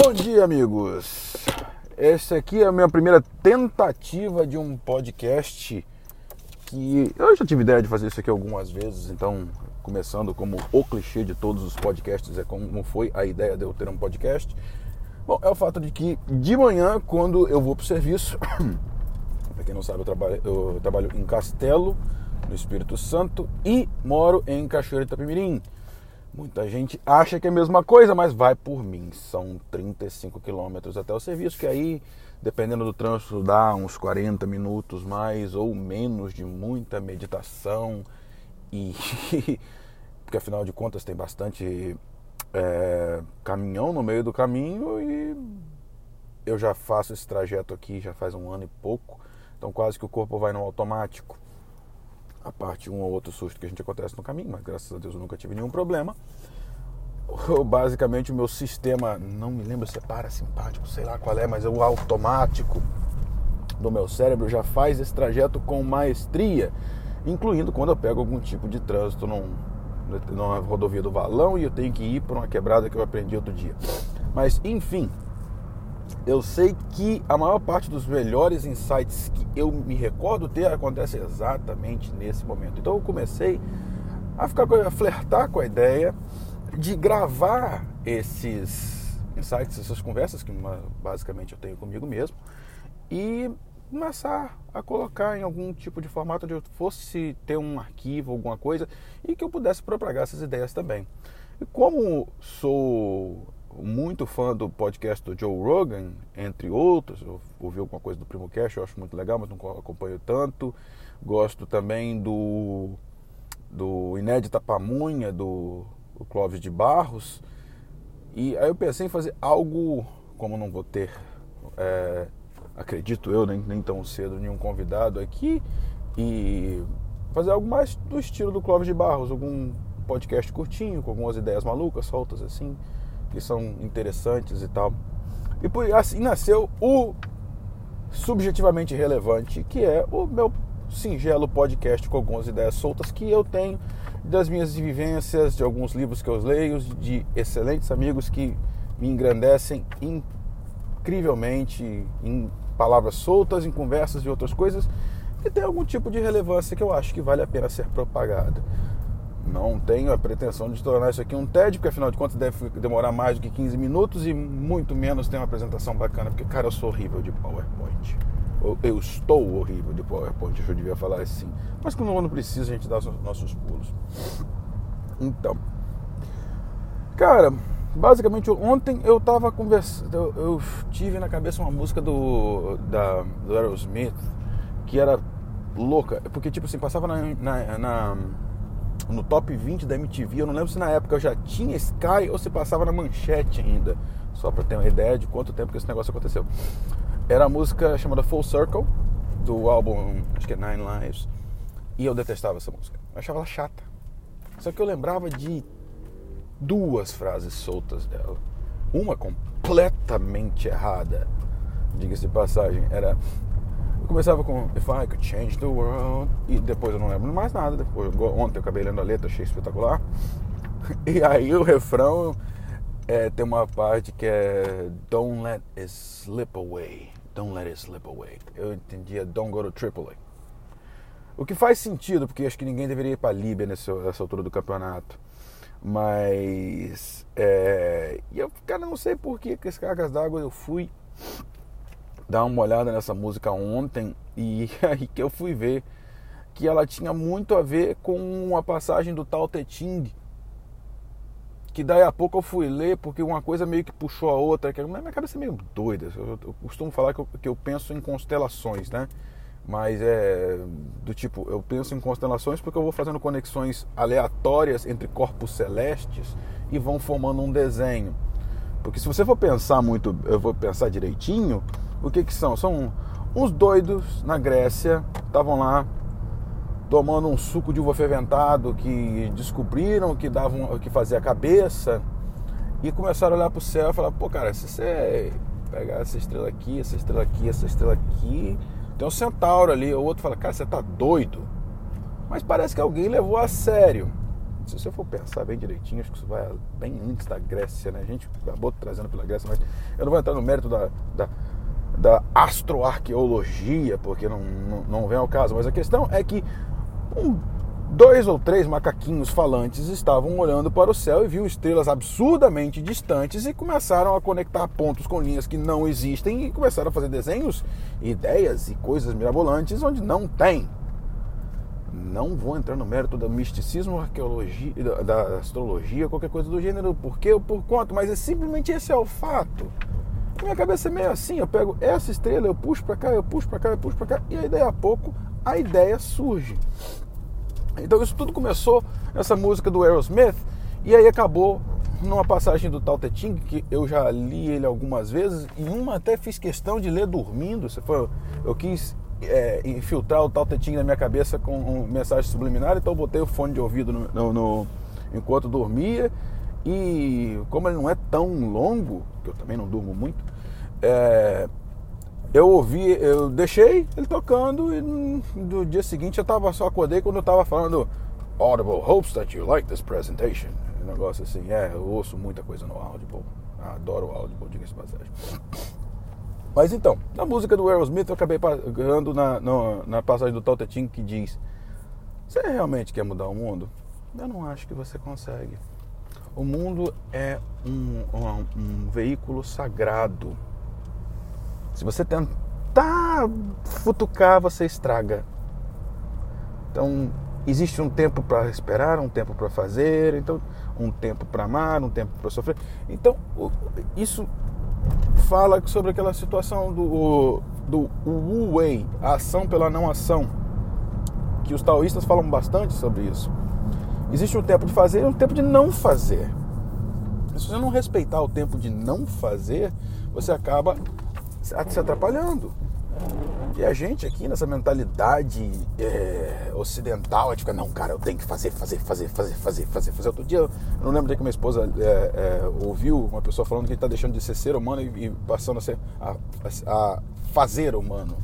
Bom dia, amigos. Essa aqui é a minha primeira tentativa de um podcast que eu já tive ideia de fazer isso aqui algumas vezes, então começando como o clichê de todos os podcasts é como foi a ideia de eu ter um podcast. Bom, é o fato de que de manhã, quando eu vou para o serviço, para quem não sabe, eu trabalho, eu trabalho em Castelo, no Espírito Santo, e moro em Cachoeira de Itapemirim. Muita gente acha que é a mesma coisa, mas vai por mim. São 35 quilômetros até o serviço, que aí, dependendo do trânsito, dá uns 40 minutos mais ou menos de muita meditação. E porque afinal de contas tem bastante é, caminhão no meio do caminho e eu já faço esse trajeto aqui já faz um ano e pouco, então quase que o corpo vai no automático a parte um ou outro susto que a gente acontece no caminho, mas graças a Deus eu nunca tive nenhum problema. Basicamente o meu sistema, não me lembro se é parasimpático, sei lá qual é, mas é o automático do meu cérebro já faz esse trajeto com maestria, incluindo quando eu pego algum tipo de trânsito num, numa rodovia do Valão e eu tenho que ir por uma quebrada que eu aprendi outro dia. Mas enfim, eu sei que a maior parte dos melhores insights que eu me recordo ter acontece exatamente nesse momento. Então eu comecei a ficar a flertar com a ideia de gravar esses insights, essas conversas que basicamente eu tenho comigo mesmo e começar a colocar em algum tipo de formato onde eu fosse ter um arquivo, alguma coisa e que eu pudesse propagar essas ideias também. E como sou muito fã do podcast do Joe Rogan, entre outros. Eu ouvi alguma coisa do Primo Cash, eu acho muito legal, mas não acompanho tanto. Gosto também do, do Inédita Pamunha, do, do Clóvis de Barros. E aí eu pensei em fazer algo, como não vou ter, é, acredito eu, nem, nem tão cedo, nenhum convidado aqui, e fazer algo mais do estilo do Clóvis de Barros, algum podcast curtinho, com algumas ideias malucas, soltas assim que são interessantes e tal. E por assim nasceu o subjetivamente relevante, que é o meu singelo podcast com algumas ideias soltas que eu tenho das minhas vivências, de alguns livros que eu leio, de excelentes amigos que me engrandecem incrivelmente em palavras soltas, em conversas e outras coisas, que tem algum tipo de relevância que eu acho que vale a pena ser propagada. Não tenho a pretensão de tornar isso aqui um TED, porque afinal de contas deve demorar mais do que 15 minutos e muito menos ter uma apresentação bacana, porque, cara, eu sou horrível de PowerPoint. Eu estou horrível de PowerPoint, eu devia falar assim. Mas quando não precisa, a gente dá os nossos pulos. Então, cara, basicamente ontem eu tava conversando, eu, eu, tive na cabeça uma música do, da, do Aerosmith que era louca, porque tipo assim, passava na, na, na no top 20 da MTV. Eu não lembro se na época eu já tinha Sky ou se passava na manchete ainda. Só para ter uma ideia de quanto tempo que esse negócio aconteceu. Era a música chamada Full Circle, do álbum, acho que é Nine Lives. E eu detestava essa música. Eu achava ela chata. Só que eu lembrava de duas frases soltas dela. Uma completamente errada, diga-se de passagem. Era começava com If I Could Change the World e depois eu não lembro mais nada. Depois, ontem eu acabei lendo a letra, achei espetacular. E aí o refrão é, tem uma parte que é Don't let it slip away. Don't let it slip away. Eu entendia Don't go to Tripoli. O que faz sentido, porque acho que ninguém deveria ir para a Líbia nessa, nessa altura do campeonato. Mas. É, e eu, cara, não sei por que, que esse cargas d'água eu fui dar uma olhada nessa música ontem e aí que eu fui ver que ela tinha muito a ver com a passagem do Tao Te Ching. Que daí a pouco eu fui ler porque uma coisa meio que puxou a outra. Que minha cabeça é meio doida. Eu, eu costumo falar que eu, que eu penso em constelações, né? Mas é do tipo, eu penso em constelações porque eu vou fazendo conexões aleatórias entre corpos celestes e vão formando um desenho. Porque se você for pensar muito, eu vou pensar direitinho, o que que são? São uns doidos na Grécia, estavam lá tomando um suco de uva fermentado que descobriram que davam que fazia a cabeça e começaram a olhar para o céu e falar, pô cara, se você pegar essa estrela aqui, essa estrela aqui, essa estrela aqui, tem um centauro ali, o outro fala, cara, você tá doido. Mas parece que alguém levou a sério. Se você for pensar bem direitinho, acho que isso vai bem antes da Grécia, né? A gente acabou trazendo pela Grécia, mas eu não vou entrar no mérito da, da, da astroarqueologia, porque não, não, não vem ao caso. Mas a questão é que um, dois ou três macaquinhos falantes estavam olhando para o céu e viam estrelas absurdamente distantes e começaram a conectar pontos com linhas que não existem e começaram a fazer desenhos, ideias e coisas mirabolantes onde não tem. Não vou entrar no mérito do misticismo, arqueologia, da, astrologia, qualquer coisa do gênero, por quê ou por quanto, mas é simplesmente esse é o fato. Minha cabeça é meio assim, eu pego essa estrela, eu puxo para cá, eu puxo para cá, eu puxo para cá, e aí daí a pouco a ideia surge. Então isso tudo começou nessa música do Aerosmith e aí acabou numa passagem do Tao Te Ching, que eu já li ele algumas vezes, e uma até fiz questão de ler dormindo. Foi, eu quis é, infiltrar o Tao Te Ching na minha cabeça com um mensagem subliminar, então eu botei o fone de ouvido no, no, no, enquanto dormia. E como ele não é tão longo, que eu também não durmo muito, é, eu ouvi, eu deixei ele tocando e no dia seguinte eu tava, só acordei quando eu tava falando Audible hopes that you like this presentation. Um negócio assim, é, eu ouço muita coisa no Audible. Adoro o Audible, diga-se passagem. Mas então, na música do Aerosmith eu acabei pagando na, na, na passagem do Taltetin que diz Você realmente quer mudar o mundo? Eu não acho que você consegue. O mundo é um, um, um veículo sagrado se você tentar futucar, você estraga. Então, existe um tempo para esperar, um tempo para fazer, então um tempo para amar, um tempo para sofrer. Então, isso fala sobre aquela situação do, do Wu Wei, a ação pela não ação, que os taoístas falam bastante sobre isso. Existe um tempo de fazer e um tempo de não fazer. Se você não respeitar o tempo de não fazer, você acaba se atrapalhando. E a gente aqui nessa mentalidade é, ocidental, a gente fica, não, cara, eu tenho que fazer, fazer, fazer, fazer, fazer, fazer, fazer. Outro dia, eu não lembro de que minha esposa é, é, ouviu uma pessoa falando que está deixando de ser ser humano e, e passando a, ser, a, a, fazer humano.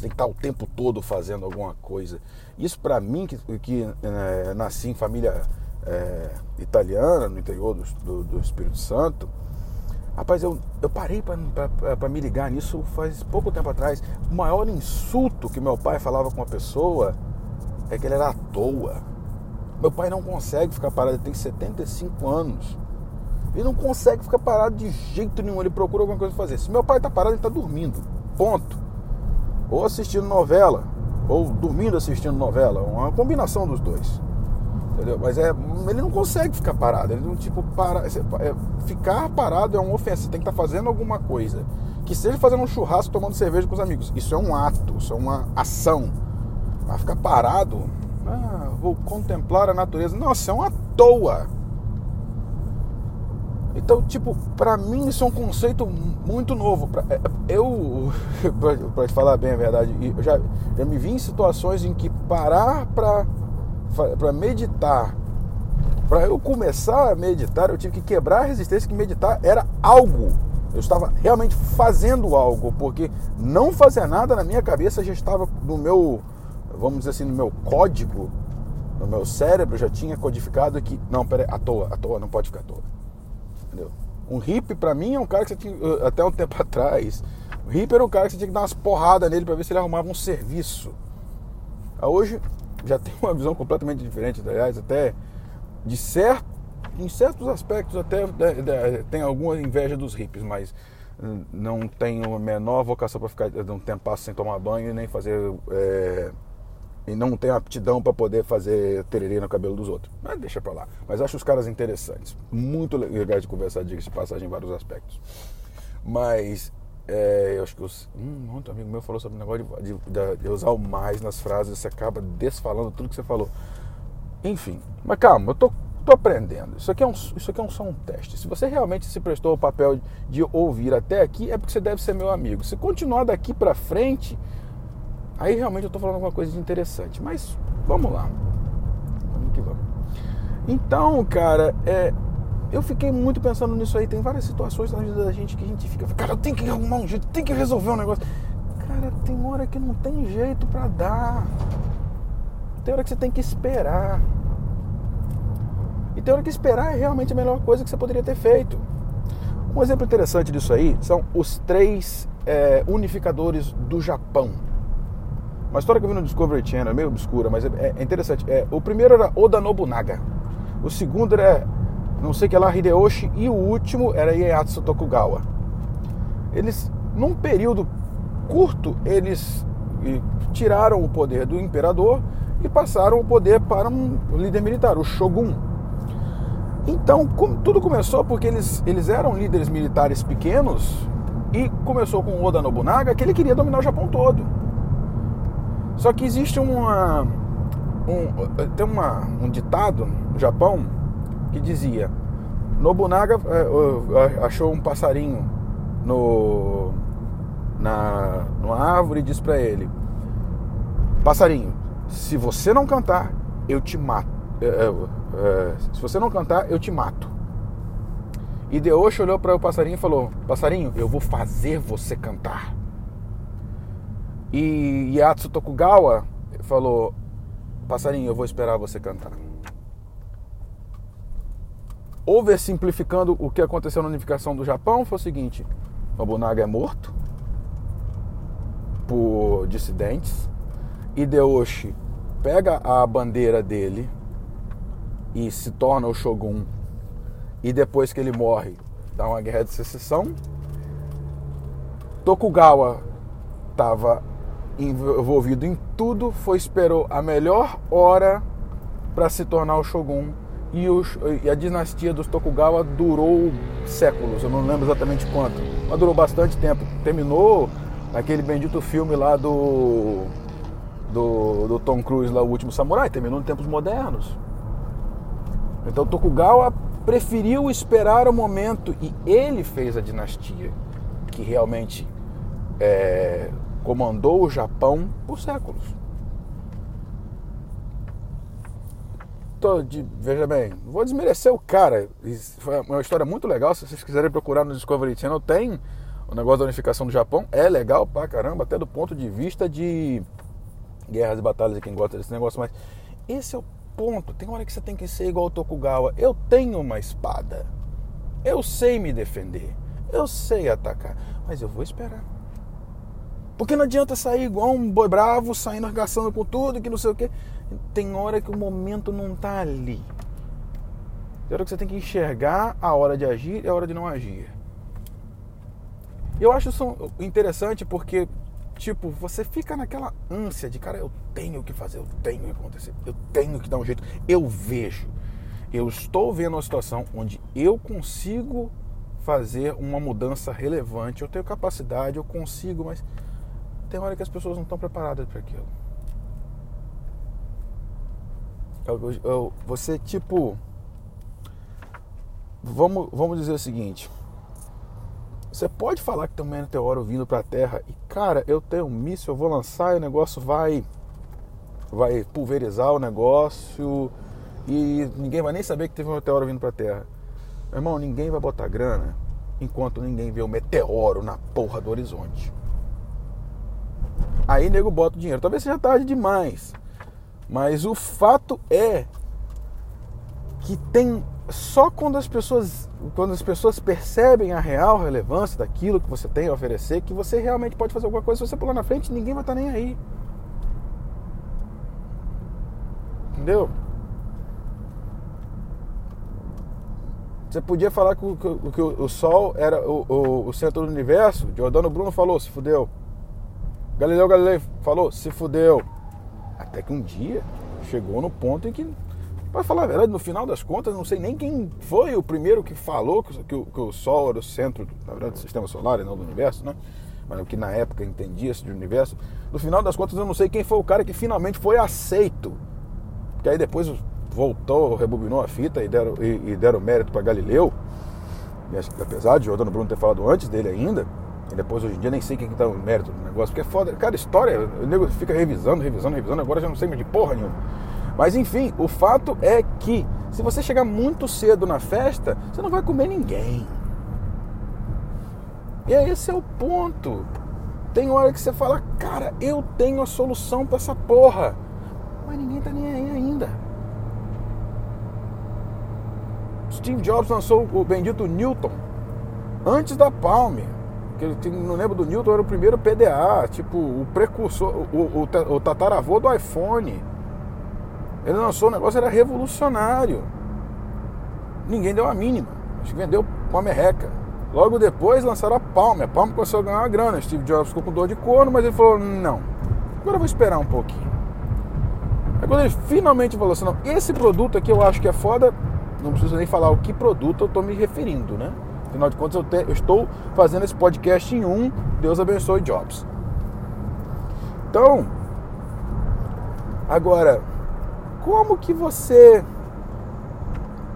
Você tem que estar o tempo todo fazendo alguma coisa. Isso para mim, que, que é, nasci em família é, italiana, no interior do, do, do Espírito Santo, Rapaz, eu, eu parei para me ligar nisso faz pouco tempo atrás. O maior insulto que meu pai falava com uma pessoa é que ele era à toa. Meu pai não consegue ficar parado, ele tem 75 anos. Ele não consegue ficar parado de jeito nenhum, ele procura alguma coisa para fazer. Se meu pai está parado, ele está dormindo. Ponto. Ou assistindo novela, ou dormindo assistindo novela. Uma combinação dos dois. Entendeu? Mas é, ele não consegue ficar parado. Ele não, tipo, para, é, ficar parado é uma ofensa. Você tem que estar tá fazendo alguma coisa. Que seja fazendo um churrasco, tomando cerveja com os amigos. Isso é um ato, isso é uma ação. Mas ficar parado, ah, vou contemplar a natureza. Nossa, é uma toa. Então, tipo, para mim isso é um conceito muito novo. Pra, é, eu, para te falar bem a verdade, eu já, já me vi em situações em que parar para para meditar, para eu começar a meditar, eu tive que quebrar a resistência que meditar era algo. Eu estava realmente fazendo algo, porque não fazer nada na minha cabeça já estava no meu, vamos dizer assim, no meu código, no meu cérebro já tinha codificado que, não, peraí, à toa, à toa, não pode ficar à toa. Entendeu? Um hippie, para mim, é um cara que você tinha, até um tempo atrás, o hippie era um cara que você tinha que dar umas porradas nele para ver se ele arrumava um serviço. Hoje, já tem uma visão completamente diferente, aliás, até de certo, em certos aspectos até tem alguma inveja dos hippies, mas não tenho a menor vocação para ficar um tempo sem tomar banho nem fazer é, e não tenho aptidão para poder fazer tererê no cabelo dos outros. Mas deixa para lá. Mas acho os caras interessantes, muito legais de conversar, de passagem em vários aspectos. Mas é, eu acho que os, um outro amigo meu falou sobre o negócio de, de, de, usar o mais nas frases, você acaba desfalando tudo que você falou. Enfim, mas calma, eu tô, tô aprendendo. Isso aqui, é um, isso aqui é só um teste. Se você realmente se prestou o papel de ouvir até aqui, é porque você deve ser meu amigo. Se continuar daqui para frente, aí realmente eu tô falando alguma coisa de interessante. Mas vamos lá. Vamos que vamos. Então, cara, é, eu fiquei muito pensando nisso aí. Tem várias situações na vida da gente que a gente fica, cara, eu tenho que arrumar um jeito, tem que resolver um negócio. Cara, tem hora que não tem jeito para dar. Tem hora que você tem que esperar. E tem hora que esperar é realmente a melhor coisa que você poderia ter feito. Um exemplo interessante disso aí são os três é, unificadores do Japão. Uma história que eu vi no Discovery Channel, é meio obscura, mas é, é interessante. É, o primeiro era Oda Nobunaga. O segundo era, não sei que lá, Hideyoshi. E o último era Ieyasu Tokugawa. Eles, num período curto, eles tiraram o poder do imperador e passaram o poder para um líder militar, o shogun. Então, tudo começou porque eles, eles eram líderes militares pequenos e começou com Oda Nobunaga, que ele queria dominar o Japão todo. Só que existe uma, um, tem uma, um ditado no Japão que dizia: Nobunaga é, achou um passarinho no, na, numa árvore e disse para ele: Passarinho, se você não cantar, eu te mato. Se você não cantar, eu te mato. E Deoshi olhou para o passarinho e falou: Passarinho, eu vou fazer você cantar. E Yatsu Tokugawa falou: Passarinho, eu vou esperar você cantar. Oversimplificando o que aconteceu na unificação do Japão, foi o seguinte: Nobunaga é morto por dissidentes. Hideyoshi pega a bandeira dele e se torna o shogun. E depois que ele morre, dá uma guerra de secessão. Tokugawa estava envolvido em tudo, foi esperou a melhor hora para se tornar o shogun e, e, a dinastia dos Tokugawa durou séculos, eu não lembro exatamente quanto, mas durou bastante tempo. Terminou naquele bendito filme lá do, do, do Tom Cruise, lá, O Último Samurai, terminou em tempos modernos. Então Tokugawa preferiu esperar o momento e ele fez a dinastia que realmente é, comandou o Japão por séculos. De, veja bem, vou desmerecer o cara. Foi uma história muito legal. Se vocês quiserem procurar no Discovery Channel, tem o negócio da unificação do Japão. É legal pra caramba, até do ponto de vista de guerras e batalhas e quem gosta desse negócio. Mas esse é o ponto. Tem hora que você tem que ser igual o Tokugawa. Eu tenho uma espada. Eu sei me defender. Eu sei atacar. Mas eu vou esperar. Porque não adianta sair igual um boi bravo, saindo arregaçando com tudo, que não sei o quê. Tem hora que o momento não tá ali. Tem hora que você tem que enxergar a hora de agir e a hora de não agir. Eu acho isso interessante porque, tipo, você fica naquela ânsia de, cara, eu tenho que fazer, eu tenho que acontecer, eu tenho que dar um jeito. Eu vejo, eu estou vendo uma situação onde eu consigo fazer uma mudança relevante, eu tenho capacidade, eu consigo, mas tem hora que as pessoas não estão preparadas para aquilo. Eu, eu, você, tipo. Vamos, vamos dizer o seguinte. Você pode falar que tem um meteoro vindo para a Terra e, cara, eu tenho um míssil, eu vou lançar e o negócio vai. Vai pulverizar o negócio e ninguém vai nem saber que teve um meteoro vindo para a Terra. Irmão, ninguém vai botar grana enquanto ninguém vê o meteoro na porra do horizonte. Aí nego bota o dinheiro. Talvez seja tarde demais. Mas o fato é que tem só quando as pessoas quando as pessoas percebem a real relevância daquilo que você tem a oferecer que você realmente pode fazer alguma coisa. Se você pular na frente, ninguém vai estar nem aí. Entendeu? Você podia falar que o, que, que o Sol era o, o, o centro do universo. Giordano Bruno falou, se fudeu. Galileu Galilei falou, se fudeu. Até que um dia chegou no ponto em que, para falar a verdade, no final das contas, não sei nem quem foi o primeiro que falou que, que, que o Sol era o centro, na verdade, do sistema solar e não do universo, né? Mas o que na época entendia-se de universo. No final das contas, eu não sei quem foi o cara que finalmente foi aceito. Porque aí depois voltou, rebobinou a fita e deram, e, e deram mérito para Galileu. E, apesar de Jordano Bruno ter falado antes dele ainda, e depois hoje em dia nem sei quem que tá no mérito do negócio, porque é foda. Cara, história, o nego fica revisando, revisando, revisando, agora já não sei mais de porra nenhuma. Mas enfim, o fato é que se você chegar muito cedo na festa, você não vai comer ninguém. E esse é o ponto. Tem hora que você fala, cara, eu tenho a solução para essa porra. Mas ninguém tá nem aí ainda. Steve Jobs lançou o bendito Newton antes da Palm. Ele, não lembro do Newton, era o primeiro PDA, tipo, o precursor, o, o, o tataravô do iPhone. Ele lançou um negócio, era revolucionário. Ninguém deu a mínima. Acho que vendeu uma merreca. Logo depois lançaram a Palm. A Palm começou a ganhar uma grana. Steve Jobs ficou com dor de corno, mas ele falou: não, agora eu vou esperar um pouquinho. Aí quando ele finalmente falou assim: não, esse produto aqui eu acho que é foda, não preciso nem falar o que produto eu estou me referindo, né? Afinal de contas, eu, te, eu estou fazendo esse podcast em um. Deus abençoe Jobs. Então, agora, como que você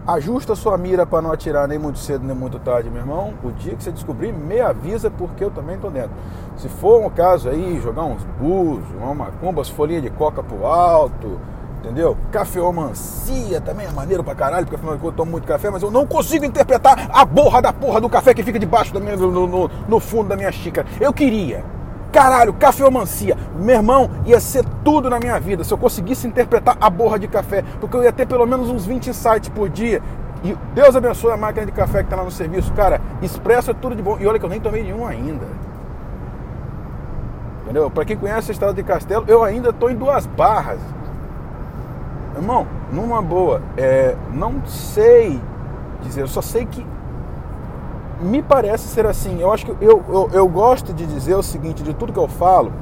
ajusta sua mira para não atirar nem muito cedo nem muito tarde, meu irmão? O dia que você descobrir, me avisa porque eu também estou dentro. Se for um caso aí, jogar uns búzios, uma macumba, as folhinhas de coca pro alto, entendeu? Cafeomancia também é maneiro pra caralho, porque afinal eu tomo muito café, mas eu não consigo interpretar a borra da porra do café que fica debaixo da minha, no, no, no fundo da minha xícara. Eu queria Caralho, cafeomancia. Meu irmão, ia ser tudo na minha vida se eu conseguisse interpretar a borra de café, porque eu ia ter pelo menos uns 20 insights por dia. E Deus abençoe a máquina de café que está lá no serviço. Cara, expresso é tudo de bom. E olha que eu nem tomei nenhum ainda. Entendeu? Para quem conhece a estrada de Castelo, eu ainda estou em duas barras. Irmão, numa boa, é, não sei dizer, eu só sei que me parece ser assim. Eu acho que eu, eu, eu gosto de dizer o seguinte, de tudo que eu falo,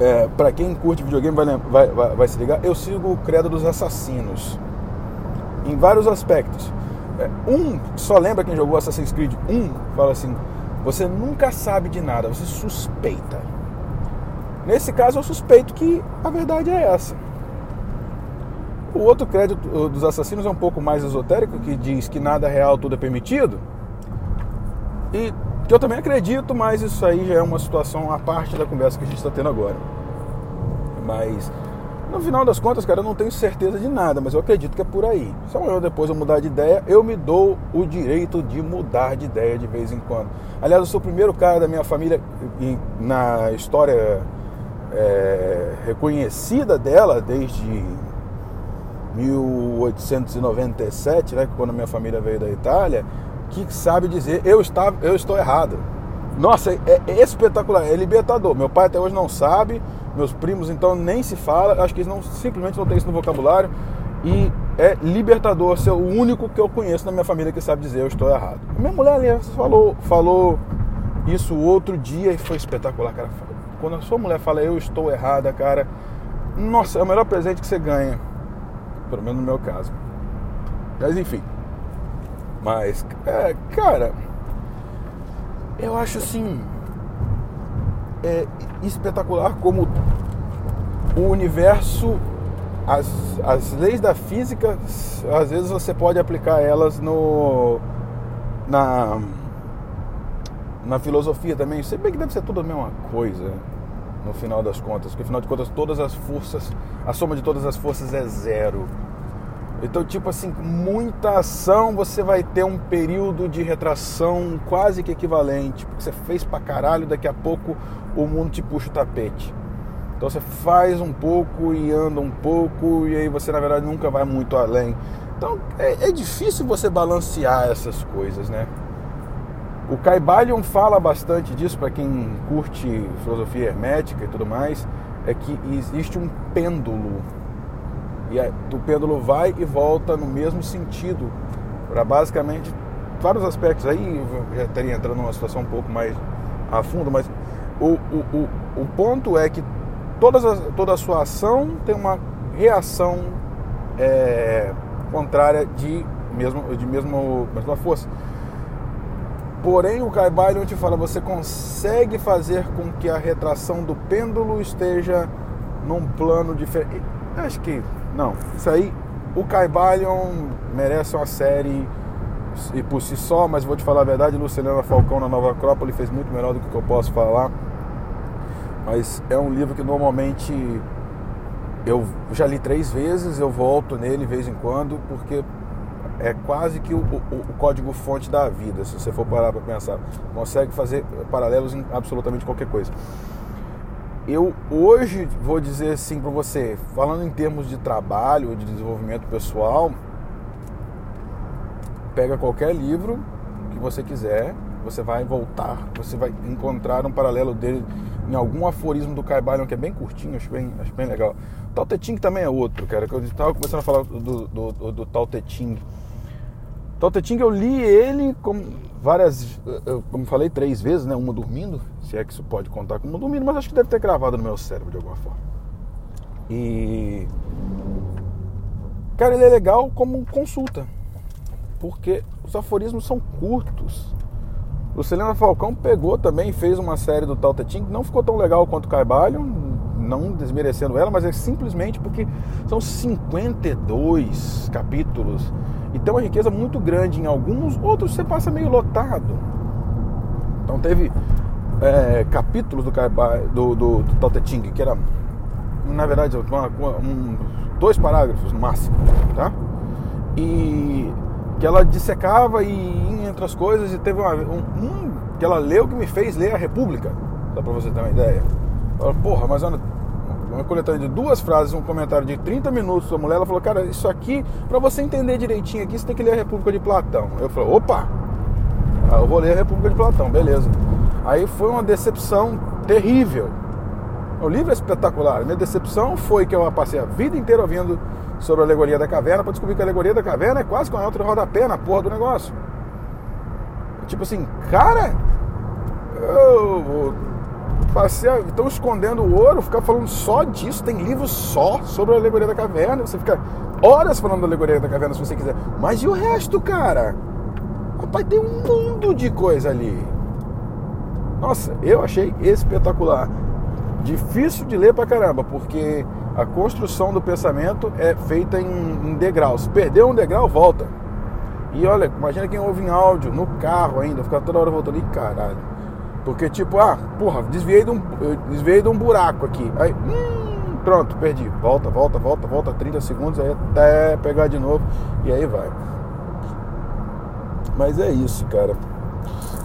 é, para quem curte videogame vai, vai, vai, vai, se ligar, eu sigo o credo dos assassinos. Em vários aspectos. É, um, só lembra quem jogou Assassin's Creed 1, fala assim, você nunca sabe de nada, você suspeita. Nesse caso eu suspeito que a verdade é essa. O outro crédito dos assassinos é um pouco mais esotérico, que diz que nada é real, tudo é permitido. E que eu também acredito, mas isso aí já é uma situação à parte da conversa que a gente está tendo agora. Mas no final das contas, cara, eu não tenho certeza de nada, mas eu acredito que é por aí. Se amanhã depois eu mudar de ideia, eu me dou o direito de mudar de ideia de vez em quando. Aliás, eu sou o primeiro cara da minha família na história é, reconhecida dela desde 1897, né, quando minha família veio da Itália, que sabe dizer eu, estava, eu estou errado. Nossa, é, é espetacular, é libertador. Meu pai até hoje não sabe, meus primos então nem se fala, acho que eles não, simplesmente não têm isso no vocabulário. E é libertador ser o único que eu conheço na minha família que sabe dizer eu estou errado. Minha mulher ali falou, falou isso outro dia e foi espetacular, cara. Quando a sua mulher fala eu estou errada, cara, nossa, é o melhor presente que você ganha pelo menos no meu caso. Mas enfim. Mas, é, cara, eu acho assim. É espetacular como o universo, as, as leis da física, às vezes você pode aplicar elas no. na. na filosofia também. Se bem que deve ser tudo a mesma coisa no final das contas, porque afinal de contas todas as forças, a soma de todas as forças é zero. Então, tipo assim, muita ação você vai ter um período de retração quase que equivalente, porque você fez pra caralho, daqui a pouco o mundo te puxa o tapete. Então você faz um pouco e anda um pouco, e aí você na verdade nunca vai muito além. Então é, é difícil você balancear essas coisas, né? O Caibalion fala bastante disso para quem curte filosofia hermética e tudo mais, é que existe um pêndulo. E o pêndulo vai e volta no mesmo sentido, para basicamente vários aspectos aí, já estaria entrando numa situação um pouco mais a fundo, mas o, o, o, o ponto é que todas as, toda a sua ação tem uma reação é, contrária de, mesmo, de mesmo, mesma força. Porém, o Caibalion te fala, você consegue fazer com que a retração do pêndulo esteja num plano diferente. Acho que não. Isso aí, o Caibalion merece uma série e por si só, mas vou te falar a verdade, Luciana Falcão na Nova Acrópole fez muito melhor do que eu posso falar. Mas é um livro que normalmente eu já li três vezes, eu volto nele de vez em quando, porque é quase que o, o, o código-fonte da vida, se você for parar para pensar. Consegue fazer paralelos em absolutamente qualquer coisa. Eu hoje vou dizer assim para você, falando em termos de trabalho, de desenvolvimento pessoal, pega qualquer livro que você quiser, você vai voltar, você vai encontrar um paralelo dele em algum aforismo do Caibalion que é bem curtinho, acho bem, acho bem legal. Tao Te Ching também é outro, cara, que eu estava começando a falar do, do, do, do Tao Te Ching. Tao Te Ching eu li ele como várias, como falei, três vezes, né? Uma dormindo, se é que isso pode contar como dormindo, mas acho que deve ter gravado no meu cérebro de alguma forma. E. Cara, ele é legal como consulta, porque os aforismos são curtos. O Celena Falcão pegou também, fez uma série do Tao Te Ching, não ficou tão legal quanto o Caibalho, não desmerecendo ela, mas é simplesmente porque são 52 capítulos e tem uma riqueza muito grande em alguns, outros você passa meio lotado. Então teve é, capítulos do, do, do, do Tao Te Ching, que era, na verdade, uma, um, dois parágrafos no máximo, tá? E que ela dissecava e entre as coisas e teve uma, um, um, que ela leu que me fez ler a República, só para você ter uma ideia. Ela, porra, mas olha, uma coletânea de duas frases, um comentário de 30 minutos da mulher, ela falou, cara, isso aqui, para você entender direitinho aqui, você tem que ler a República de Platão. Eu falei, opa, ah, eu vou ler a República de Platão, beleza. Aí foi uma decepção terrível. O livro é espetacular. Minha decepção foi que eu passei a vida inteira ouvindo sobre a alegoria da caverna para descobrir que a alegoria da caverna é quase com a outra rodapé na porra do negócio. Tipo assim, cara, eu passei estão escondendo o ouro, ficar falando só disso, tem livros só sobre a alegoria da caverna, você fica horas falando da alegoria da caverna se você quiser. Mas e o resto, cara? Rapaz, tem um mundo de coisa ali. Nossa, eu achei espetacular. Difícil de ler pra caramba, porque a construção do pensamento é feita em, em degraus. Perdeu um degrau, volta. E olha, imagina quem ouve em áudio, no carro ainda, ficar toda hora voltando. Ih, caralho. Porque tipo, ah, porra, desviei de um, desviei de um buraco aqui. Aí, hum, pronto, perdi. Volta, volta, volta, volta 30 segundos, aí até pegar de novo. E aí vai. Mas é isso, cara.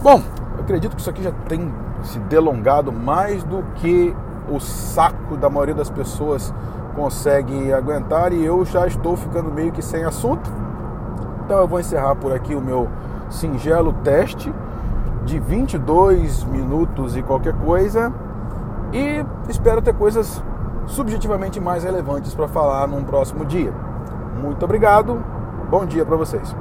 Bom, eu acredito que isso aqui já tem se delongado mais do que o saco da maioria das pessoas consegue aguentar e eu já estou ficando meio que sem assunto. Então eu vou encerrar por aqui o meu singelo teste de 22 minutos e qualquer coisa e espero ter coisas subjetivamente mais relevantes para falar num próximo dia. Muito obrigado. Bom dia para vocês.